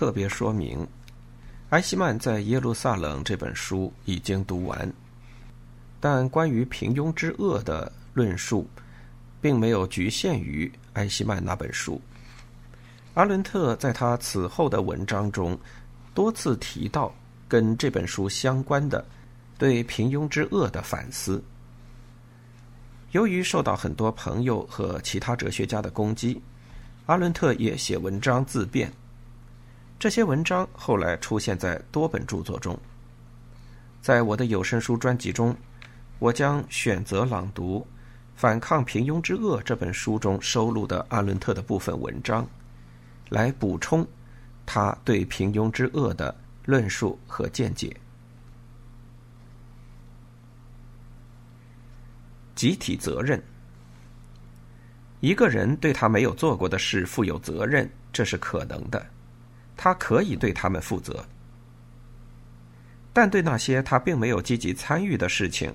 特别说明，埃希曼在耶路撒冷这本书已经读完，但关于平庸之恶的论述，并没有局限于埃希曼那本书。阿伦特在他此后的文章中多次提到跟这本书相关的对平庸之恶的反思。由于受到很多朋友和其他哲学家的攻击，阿伦特也写文章自辩。这些文章后来出现在多本著作中。在我的有声书专辑中，我将选择朗读《反抗平庸之恶》这本书中收录的阿伦特的部分文章。来补充他对平庸之恶的论述和见解。集体责任，一个人对他没有做过的事负有责任，这是可能的，他可以对他们负责。但对那些他并没有积极参与的事情，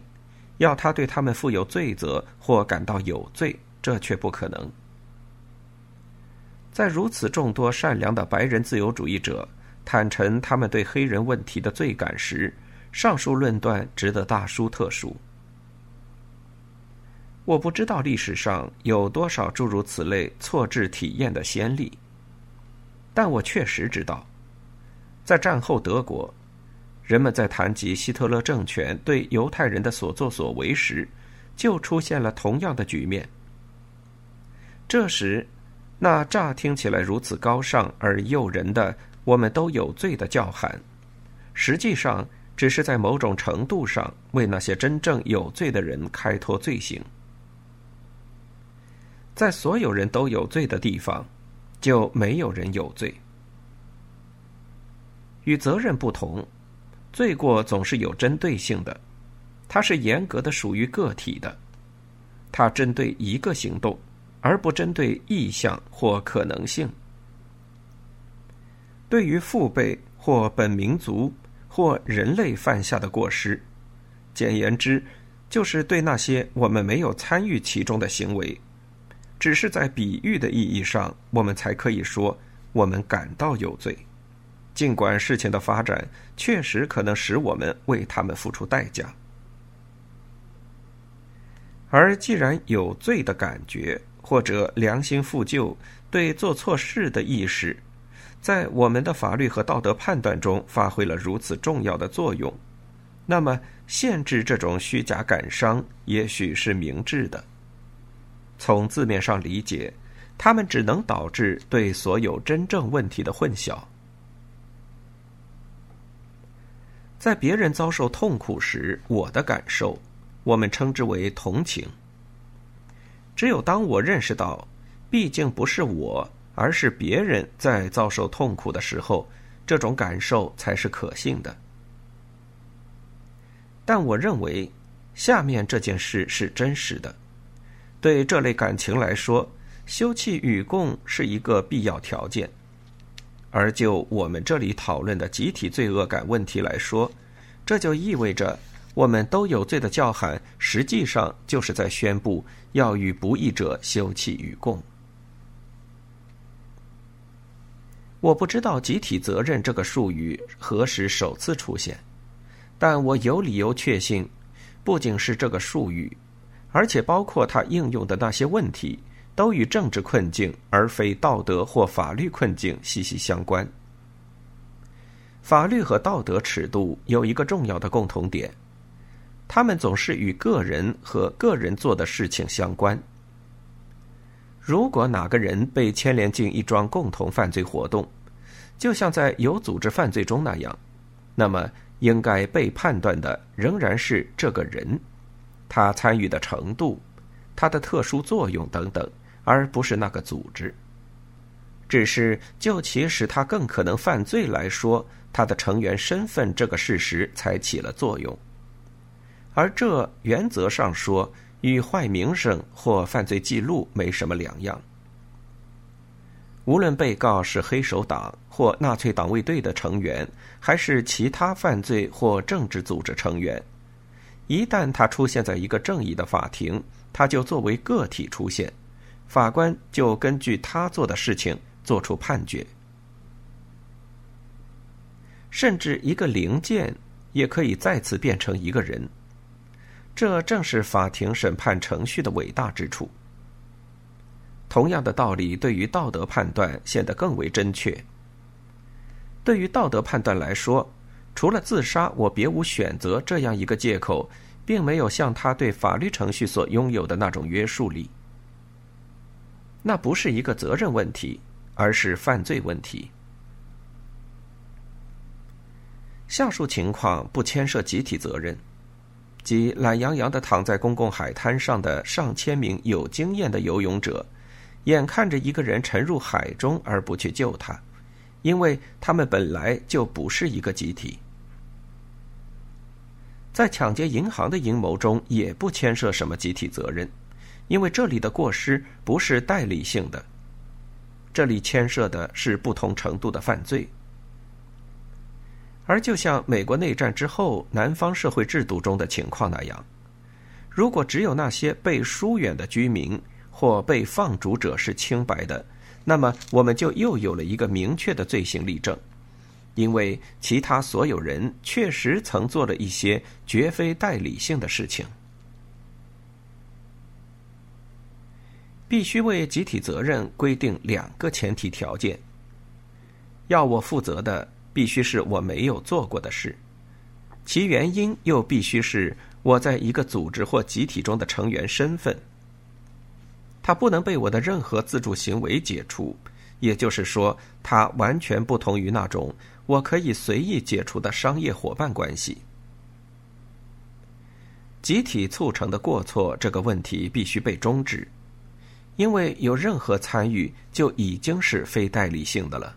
要他对他们负有罪责或感到有罪，这却不可能。在如此众多善良的白人自由主义者坦陈他们对黑人问题的罪感时，上述论断值得大书特书。我不知道历史上有多少诸如此类错置体验的先例，但我确实知道，在战后德国，人们在谈及希特勒政权对犹太人的所作所为时，就出现了同样的局面。这时。那乍听起来如此高尚而诱人的“我们都有罪”的叫喊，实际上只是在某种程度上为那些真正有罪的人开脱罪行。在所有人都有罪的地方，就没有人有罪。与责任不同，罪过总是有针对性的，它是严格的属于个体的，它针对一个行动。而不针对意向或可能性。对于父辈或本民族或人类犯下的过失，简言之，就是对那些我们没有参与其中的行为，只是在比喻的意义上，我们才可以说我们感到有罪，尽管事情的发展确实可能使我们为他们付出代价。而既然有罪的感觉，或者良心负疚、对做错事的意识，在我们的法律和道德判断中发挥了如此重要的作用，那么限制这种虚假感伤也许是明智的。从字面上理解，他们只能导致对所有真正问题的混淆。在别人遭受痛苦时，我的感受，我们称之为同情。只有当我认识到，毕竟不是我，而是别人在遭受痛苦的时候，这种感受才是可信的。但我认为，下面这件事是真实的。对这类感情来说，休戚与共是一个必要条件。而就我们这里讨论的集体罪恶感问题来说，这就意味着。我们都有罪的叫喊，实际上就是在宣布要与不义者休戚与共。我不知道“集体责任”这个术语何时首次出现，但我有理由确信，不仅是这个术语，而且包括它应用的那些问题，都与政治困境而非道德或法律困境息息相关。法律和道德尺度有一个重要的共同点。他们总是与个人和个人做的事情相关。如果哪个人被牵连进一桩共同犯罪活动，就像在有组织犯罪中那样，那么应该被判断的仍然是这个人，他参与的程度、他的特殊作用等等，而不是那个组织。只是就其使他更可能犯罪来说，他的成员身份这个事实才起了作用。而这原则上说，与坏名声或犯罪记录没什么两样。无论被告是黑手党或纳粹党卫队的成员，还是其他犯罪或政治组织成员，一旦他出现在一个正义的法庭，他就作为个体出现，法官就根据他做的事情做出判决。甚至一个零件也可以再次变成一个人。这正是法庭审判程序的伟大之处。同样的道理，对于道德判断显得更为真确。对于道德判断来说，除了自杀，我别无选择这样一个借口，并没有像他对法律程序所拥有的那种约束力。那不是一个责任问题，而是犯罪问题。下述情况不牵涉集体责任，即懒洋洋的躺在公共海滩上的上千名有经验的游泳者，眼看着一个人沉入海中而不去救他，因为他们本来就不是一个集体。在抢劫银行的阴谋中，也不牵涉什么集体责任。因为这里的过失不是代理性的，这里牵涉的是不同程度的犯罪。而就像美国内战之后南方社会制度中的情况那样，如果只有那些被疏远的居民或被放逐者是清白的，那么我们就又有了一个明确的罪行例证，因为其他所有人确实曾做了一些绝非代理性的事情。必须为集体责任规定两个前提条件：要我负责的必须是我没有做过的事，其原因又必须是我在一个组织或集体中的成员身份。它不能被我的任何自主行为解除，也就是说，它完全不同于那种我可以随意解除的商业伙伴关系。集体促成的过错这个问题必须被终止。因为有任何参与就已经是非代理性的了。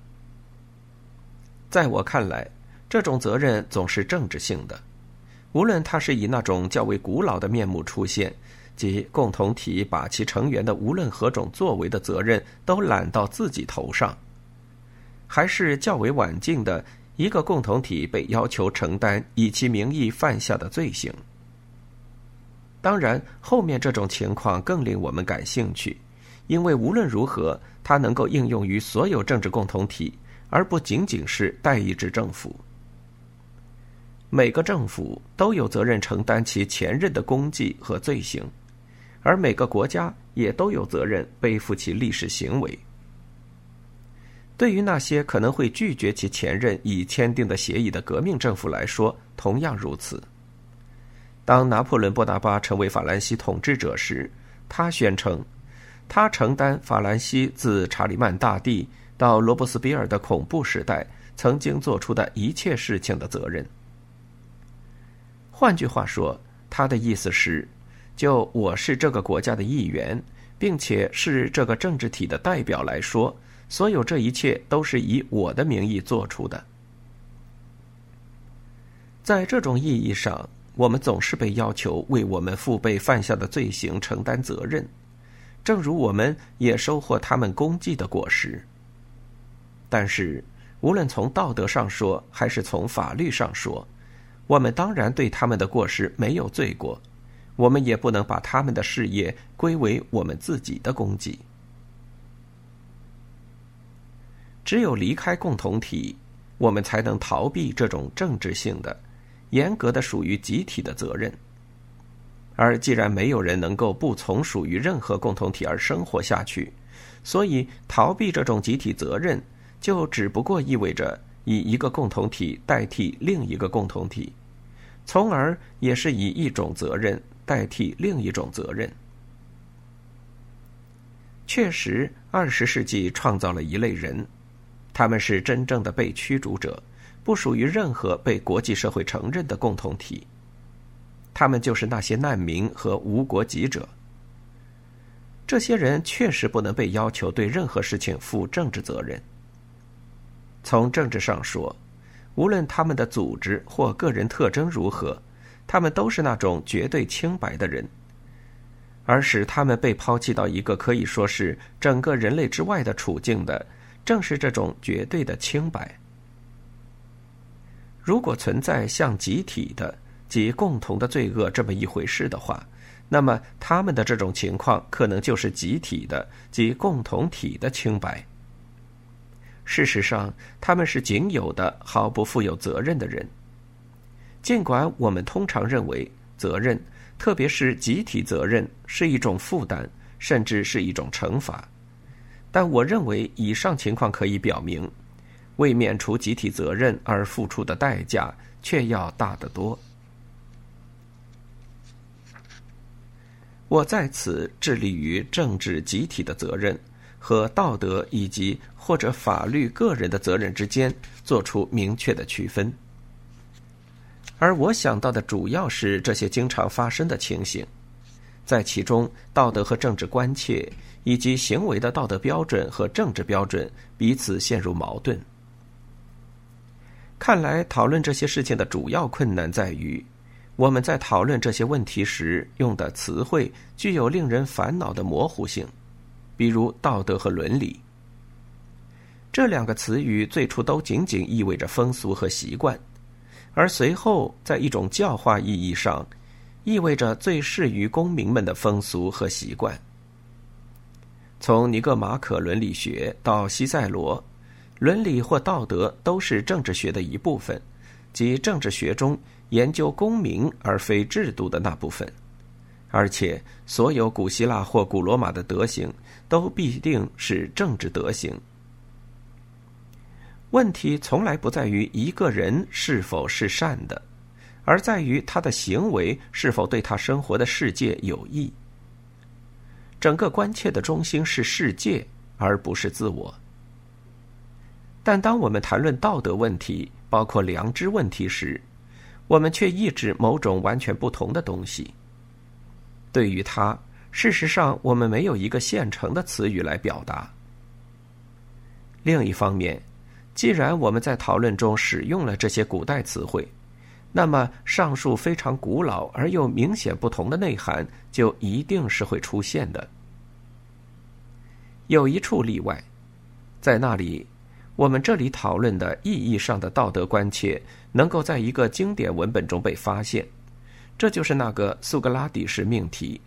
在我看来，这种责任总是政治性的，无论它是以那种较为古老的面目出现，即共同体把其成员的无论何种作为的责任都揽到自己头上，还是较为晚近的一个共同体被要求承担以其名义犯下的罪行。当然，后面这种情况更令我们感兴趣。因为无论如何，它能够应用于所有政治共同体，而不仅仅是代议制政府。每个政府都有责任承担其前任的功绩和罪行，而每个国家也都有责任背负其历史行为。对于那些可能会拒绝其前任已签订的协议的革命政府来说，同样如此。当拿破仑·波拿巴成为法兰西统治者时，他宣称。他承担法兰西自查理曼大帝到罗伯斯比尔的恐怖时代曾经做出的一切事情的责任。换句话说，他的意思是：就我是这个国家的一员，并且是这个政治体的代表来说，所有这一切都是以我的名义做出的。在这种意义上，我们总是被要求为我们父辈犯下的罪行承担责任。正如我们也收获他们功绩的果实，但是无论从道德上说还是从法律上说，我们当然对他们的过失没有罪过，我们也不能把他们的事业归为我们自己的功绩。只有离开共同体，我们才能逃避这种政治性的、严格的属于集体的责任。而既然没有人能够不从属于任何共同体而生活下去，所以逃避这种集体责任，就只不过意味着以一个共同体代替另一个共同体，从而也是以一种责任代替另一种责任。确实，二十世纪创造了一类人，他们是真正的被驱逐者，不属于任何被国际社会承认的共同体。他们就是那些难民和无国籍者。这些人确实不能被要求对任何事情负政治责任。从政治上说，无论他们的组织或个人特征如何，他们都是那种绝对清白的人。而使他们被抛弃到一个可以说是整个人类之外的处境的，正是这种绝对的清白。如果存在像集体的，及共同的罪恶这么一回事的话，那么他们的这种情况可能就是集体的及共同体的清白。事实上，他们是仅有的、毫不负有责任的人。尽管我们通常认为责任，特别是集体责任，是一种负担，甚至是一种惩罚，但我认为以上情况可以表明，为免除集体责任而付出的代价却要大得多。我在此致力于政治集体的责任和道德以及或者法律个人的责任之间做出明确的区分。而我想到的主要是这些经常发生的情形，在其中，道德和政治关切，以及行为的道德标准和政治标准彼此陷入矛盾。看来，讨论这些事情的主要困难在于，我们在讨论这些问题时用的词汇具有令人烦恼的模糊性，比如道德和伦理。这两个词语最初都仅仅意味着风俗和习惯。而随后，在一种教化意义上，意味着最适于公民们的风俗和习惯。从尼格马可伦理学到西塞罗，伦理或道德都是政治学的一部分，即政治学中研究公民而非制度的那部分。而且，所有古希腊或古罗马的德行都必定是政治德行。问题从来不在于一个人是否是善的，而在于他的行为是否对他生活的世界有益。整个关切的中心是世界，而不是自我。但当我们谈论道德问题，包括良知问题时，我们却意指某种完全不同的东西。对于它，事实上我们没有一个现成的词语来表达。另一方面，既然我们在讨论中使用了这些古代词汇，那么上述非常古老而又明显不同的内涵就一定是会出现的。有一处例外，在那里，我们这里讨论的意义上的道德关切能够在一个经典文本中被发现，这就是那个苏格拉底式命题：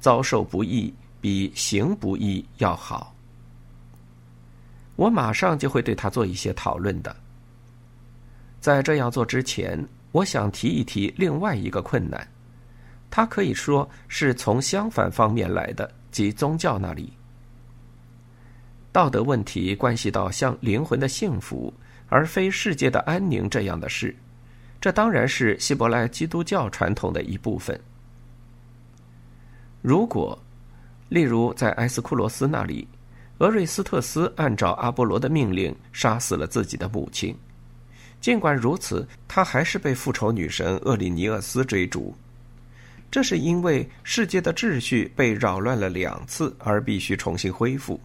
遭受不义比行不义要好。我马上就会对他做一些讨论的。在这样做之前，我想提一提另外一个困难，它可以说是从相反方面来的，即宗教那里。道德问题关系到像灵魂的幸福，而非世界的安宁这样的事，这当然是希伯来基督教传统的一部分。如果，例如在埃斯库罗斯那里。俄瑞斯特斯按照阿波罗的命令杀死了自己的母亲，尽管如此，他还是被复仇女神厄里尼厄斯追逐。这是因为世界的秩序被扰乱了两次，而必须重新恢复。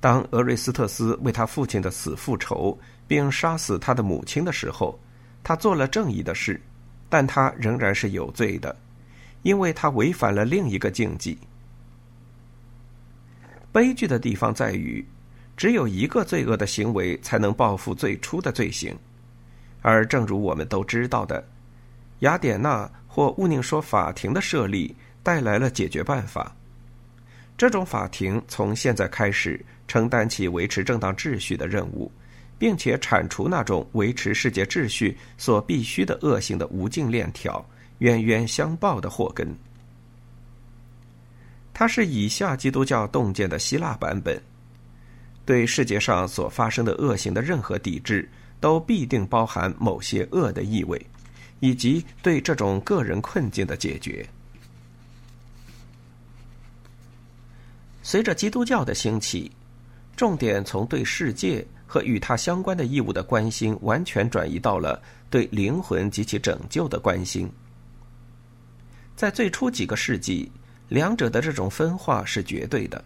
当俄瑞斯特斯为他父亲的死复仇，并杀死他的母亲的时候，他做了正义的事，但他仍然是有罪的，因为他违反了另一个禁忌。悲剧的地方在于，只有一个罪恶的行为才能报复最初的罪行，而正如我们都知道的，雅典娜或乌宁说法庭的设立带来了解决办法。这种法庭从现在开始承担起维持正当秩序的任务，并且铲除那种维持世界秩序所必须的恶性的无尽链条，冤冤相报的祸根。它是以下基督教洞见的希腊版本，对世界上所发生的恶行的任何抵制，都必定包含某些恶的意味，以及对这种个人困境的解决。随着基督教的兴起，重点从对世界和与它相关的义务的关心，完全转移到了对灵魂及其拯救的关心。在最初几个世纪。两者的这种分化是绝对的。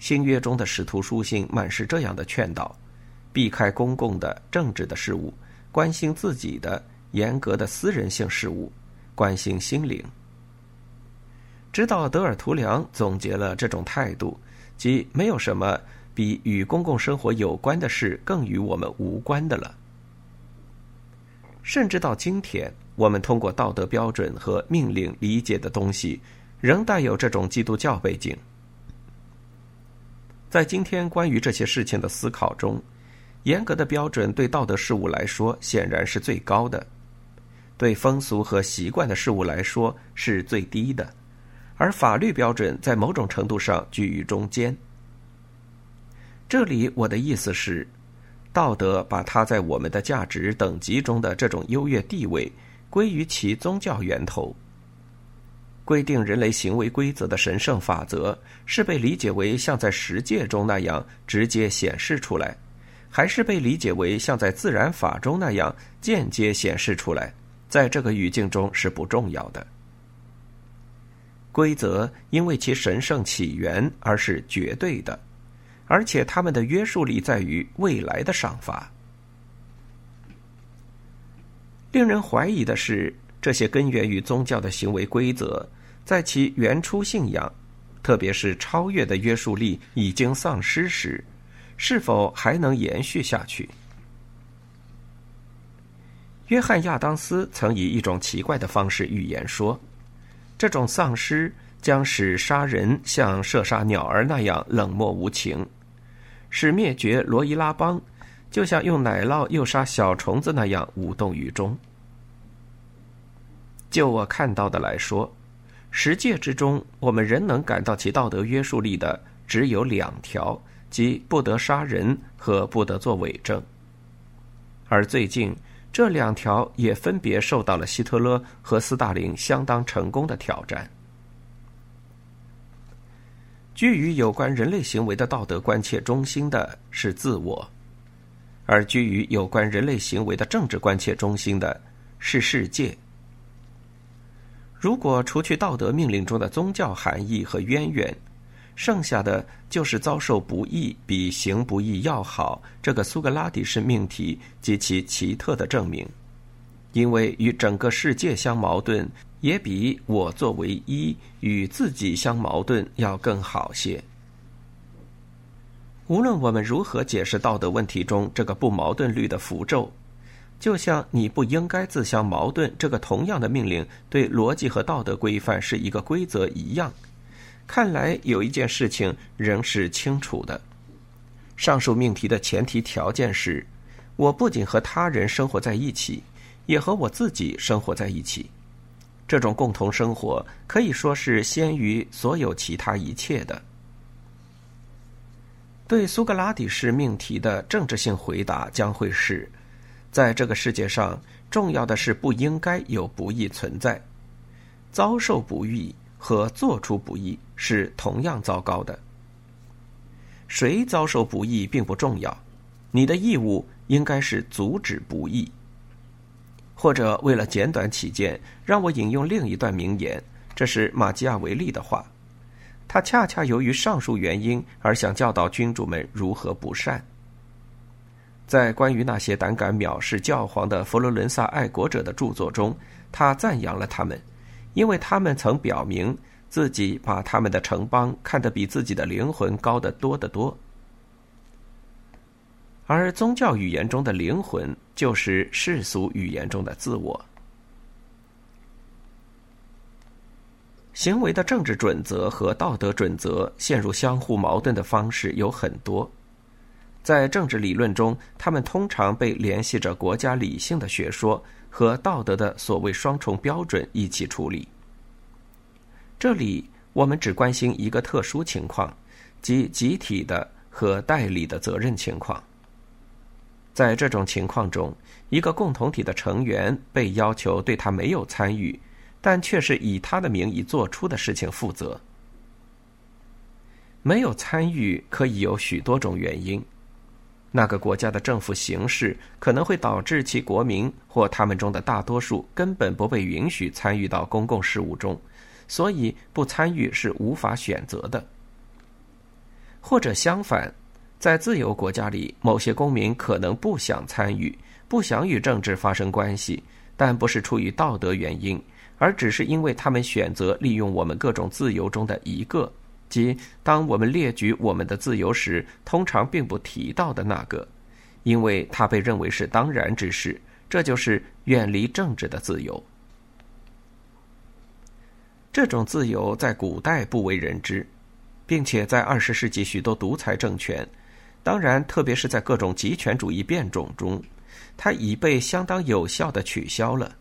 新约中的使徒书信满是这样的劝导：避开公共的政治的事物，关心自己的严格的私人性事物，关心心灵。直到德尔图良总结了这种态度，即没有什么比与公共生活有关的事更与我们无关的了。甚至到今天，我们通过道德标准和命令理解的东西。仍带有这种基督教背景。在今天关于这些事情的思考中，严格的标准对道德事物来说显然是最高的，对风俗和习惯的事物来说是最低的，而法律标准在某种程度上居于中间。这里我的意思是，道德把它在我们的价值等级中的这种优越地位归于其宗教源头。规定人类行为规则的神圣法则，是被理解为像在十诫中那样直接显示出来，还是被理解为像在自然法中那样间接显示出来？在这个语境中是不重要的。规则因为其神圣起源而是绝对的，而且它们的约束力在于未来的赏罚。令人怀疑的是，这些根源于宗教的行为规则。在其原初信仰，特别是超越的约束力已经丧失时，是否还能延续下去？约翰·亚当斯曾以一种奇怪的方式预言说：“这种丧失将使杀人像射杀鸟儿那样冷漠无情，使灭绝罗伊拉邦就像用奶酪诱杀小虫子那样无动于衷。”就我看到的来说。十诫之中，我们仍能感到其道德约束力的只有两条，即不得杀人和不得做伪证。而最近，这两条也分别受到了希特勒和斯大林相当成功的挑战。居于有关人类行为的道德关切中心的是自我，而居于有关人类行为的政治关切中心的是世界。如果除去道德命令中的宗教含义和渊源，剩下的就是遭受不义比行不义要好这个苏格拉底式命题及其奇特的证明，因为与整个世界相矛盾，也比我作为一与自己相矛盾要更好些。无论我们如何解释道德问题中这个不矛盾律的符咒。就像你不应该自相矛盾这个同样的命令对逻辑和道德规范是一个规则一样，看来有一件事情仍是清楚的。上述命题的前提条件是，我不仅和他人生活在一起，也和我自己生活在一起。这种共同生活可以说是先于所有其他一切的。对苏格拉底式命题的政治性回答将会是。在这个世界上，重要的是不应该有不义存在。遭受不义和做出不义是同样糟糕的。谁遭受不义并不重要，你的义务应该是阻止不义。或者为了简短起见，让我引用另一段名言，这是马基亚维利的话。他恰恰由于上述原因而想教导君主们如何不善。在关于那些胆敢藐视教皇的佛罗伦萨爱国者的著作中，他赞扬了他们，因为他们曾表明自己把他们的城邦看得比自己的灵魂高得多得多。而宗教语言中的灵魂，就是世俗语言中的自我。行为的政治准则和道德准则陷入相互矛盾的方式有很多。在政治理论中，他们通常被联系着国家理性的学说和道德的所谓双重标准一起处理。这里我们只关心一个特殊情况，即集体的和代理的责任情况。在这种情况中，一个共同体的成员被要求对他没有参与，但却是以他的名义做出的事情负责。没有参与可以有许多种原因。那个国家的政府形式可能会导致其国民或他们中的大多数根本不被允许参与到公共事务中，所以不参与是无法选择的。或者相反，在自由国家里，某些公民可能不想参与，不想与政治发生关系，但不是出于道德原因，而只是因为他们选择利用我们各种自由中的一个。即当我们列举我们的自由时，通常并不提到的那个，因为它被认为是当然之事。这就是远离政治的自由。这种自由在古代不为人知，并且在二十世纪许多独裁政权，当然特别是在各种极权主义变种中，它已被相当有效的取消了。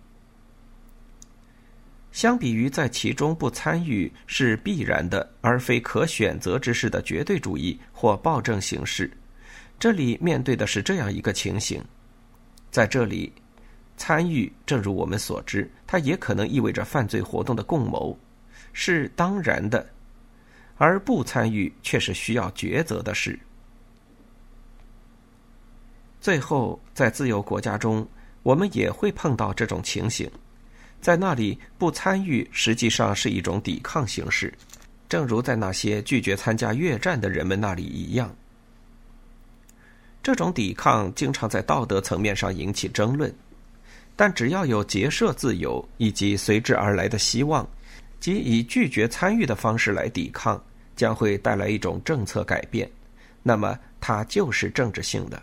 相比于在其中不参与是必然的而非可选择之事的绝对主义或暴政形式，这里面对的是这样一个情形：在这里，参与正如我们所知，它也可能意味着犯罪活动的共谋，是当然的；而不参与却是需要抉择的事。最后，在自由国家中，我们也会碰到这种情形。在那里，不参与实际上是一种抵抗形式，正如在那些拒绝参加越战的人们那里一样。这种抵抗经常在道德层面上引起争论，但只要有结社自由以及随之而来的希望，即以拒绝参与的方式来抵抗，将会带来一种政策改变，那么它就是政治性的。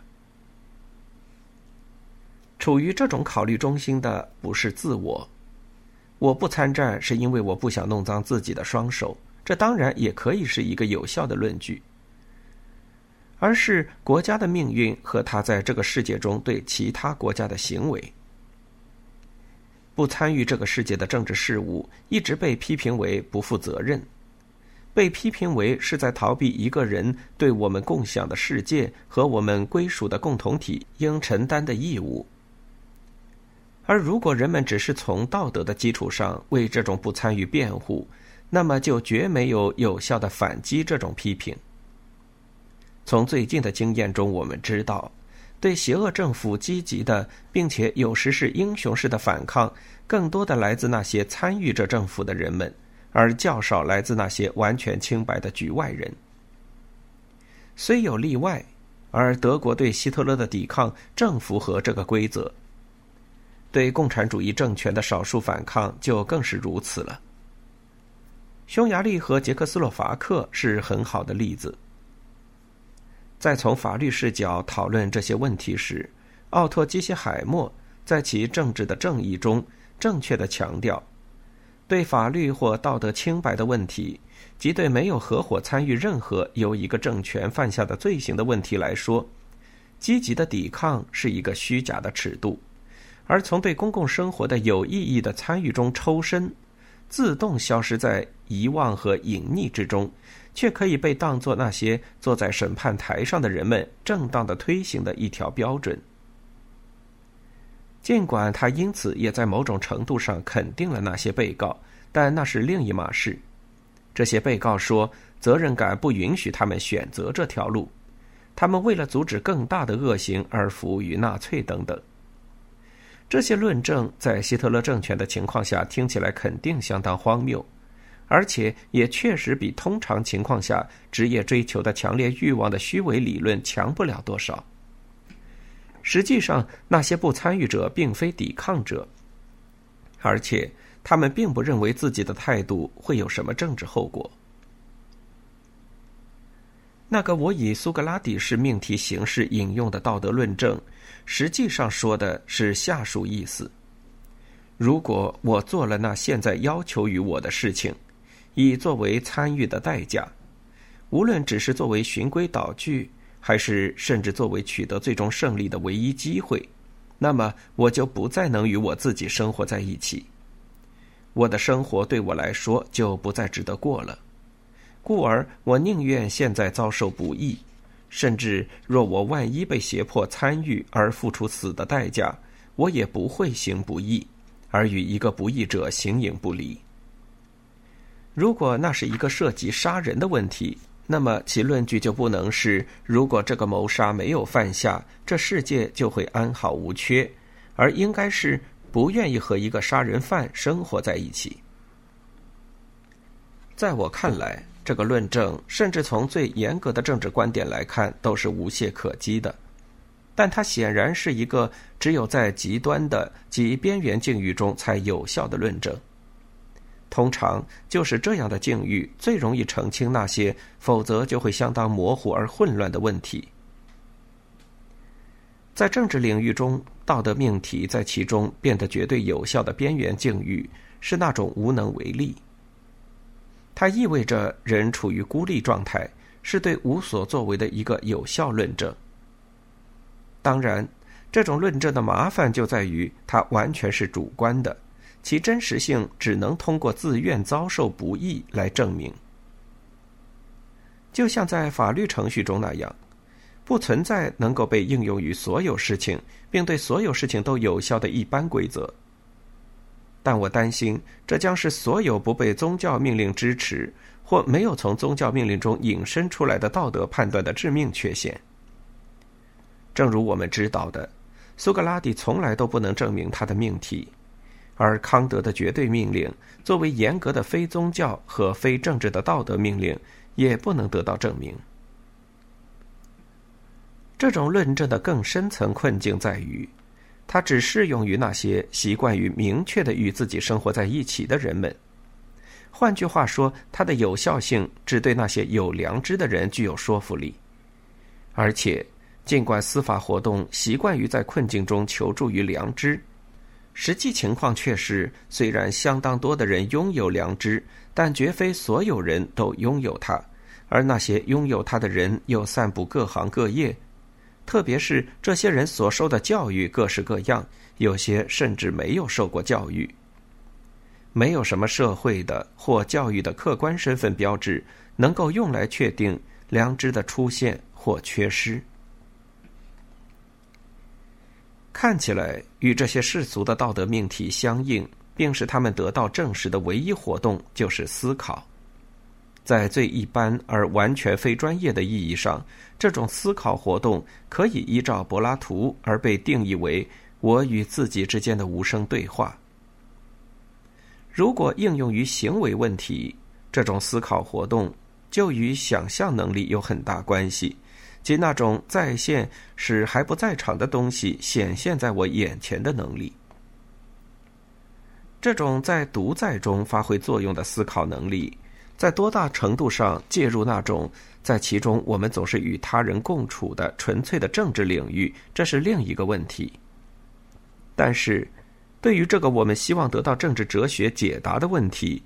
处于这种考虑中心的不是自我。我不参战是因为我不想弄脏自己的双手，这当然也可以是一个有效的论据。而是国家的命运和他在这个世界中对其他国家的行为。不参与这个世界的政治事务，一直被批评为不负责任，被批评为是在逃避一个人对我们共享的世界和我们归属的共同体应承担的义务。而如果人们只是从道德的基础上为这种不参与辩护，那么就绝没有有效的反击这种批评。从最近的经验中，我们知道，对邪恶政府积极的，并且有时是英雄式的反抗，更多的来自那些参与着政府的人们，而较少来自那些完全清白的局外人。虽有例外，而德国对希特勒的抵抗正符合这个规则。对共产主义政权的少数反抗就更是如此了。匈牙利和捷克斯洛伐克是很好的例子。在从法律视角讨论这些问题时，奥托·基希海默在其《政治的正义》中正确的强调，对法律或道德清白的问题，即对没有合伙参与任何由一个政权犯下的罪行的问题来说，积极的抵抗是一个虚假的尺度。而从对公共生活的有意义的参与中抽身，自动消失在遗忘和隐匿之中，却可以被当作那些坐在审判台上的人们正当的推行的一条标准。尽管他因此也在某种程度上肯定了那些被告，但那是另一码事。这些被告说，责任感不允许他们选择这条路，他们为了阻止更大的恶行而服务于纳粹等等。这些论证在希特勒政权的情况下听起来肯定相当荒谬，而且也确实比通常情况下职业追求的强烈欲望的虚伪理论强不了多少。实际上，那些不参与者并非抵抗者，而且他们并不认为自己的态度会有什么政治后果。那个我以苏格拉底式命题形式引用的道德论证。实际上说的是下述意思：如果我做了那现在要求于我的事情，以作为参与的代价，无论只是作为循规蹈矩，还是甚至作为取得最终胜利的唯一机会，那么我就不再能与我自己生活在一起。我的生活对我来说就不再值得过了，故而我宁愿现在遭受不易。甚至若我万一被胁迫参与而付出死的代价，我也不会行不义，而与一个不义者形影不离。如果那是一个涉及杀人的问题，那么其论据就不能是：如果这个谋杀没有犯下，这世界就会安好无缺，而应该是不愿意和一个杀人犯生活在一起。在我看来。这个论证，甚至从最严格的政治观点来看，都是无懈可击的。但它显然是一个只有在极端的及边缘境遇中才有效的论证。通常就是这样的境遇最容易澄清那些否则就会相当模糊而混乱的问题。在政治领域中，道德命题在其中变得绝对有效的边缘境遇，是那种无能为力。它意味着人处于孤立状态，是对无所作为的一个有效论证。当然，这种论证的麻烦就在于它完全是主观的，其真实性只能通过自愿遭受不义来证明。就像在法律程序中那样，不存在能够被应用于所有事情，并对所有事情都有效的一般规则。但我担心，这将是所有不被宗教命令支持或没有从宗教命令中引申出来的道德判断的致命缺陷。正如我们知道的，苏格拉底从来都不能证明他的命题，而康德的绝对命令作为严格的非宗教和非政治的道德命令，也不能得到证明。这种论证的更深层困境在于。它只适用于那些习惯于明确的与自己生活在一起的人们。换句话说，它的有效性只对那些有良知的人具有说服力。而且，尽管司法活动习惯于在困境中求助于良知，实际情况却是，虽然相当多的人拥有良知，但绝非所有人都拥有它，而那些拥有它的人又散布各行各业。特别是这些人所受的教育各式各样，有些甚至没有受过教育。没有什么社会的或教育的客观身份标志能够用来确定良知的出现或缺失。看起来与这些世俗的道德命题相应，并使他们得到证实的唯一活动就是思考。在最一般而完全非专业的意义上，这种思考活动可以依照柏拉图而被定义为我与自己之间的无声对话。如果应用于行为问题，这种思考活动就与想象能力有很大关系，即那种再现使还不在场的东西显现在我眼前的能力。这种在独在中发挥作用的思考能力。在多大程度上介入那种在其中我们总是与他人共处的纯粹的政治领域，这是另一个问题。但是，对于这个我们希望得到政治哲学解答的问题，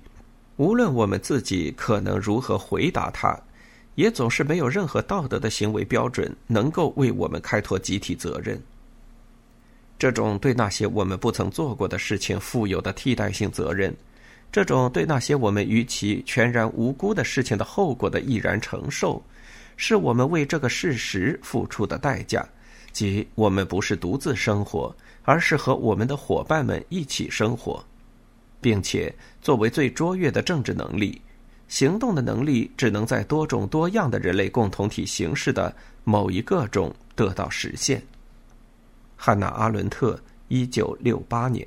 无论我们自己可能如何回答它，也总是没有任何道德的行为标准能够为我们开拓集体责任。这种对那些我们不曾做过的事情负有的替代性责任。这种对那些我们与其全然无辜的事情的后果的毅然承受，是我们为这个事实付出的代价，即我们不是独自生活，而是和我们的伙伴们一起生活，并且作为最卓越的政治能力，行动的能力只能在多种多样的人类共同体形式的某一个中得到实现。汉娜·阿伦特，一九六八年。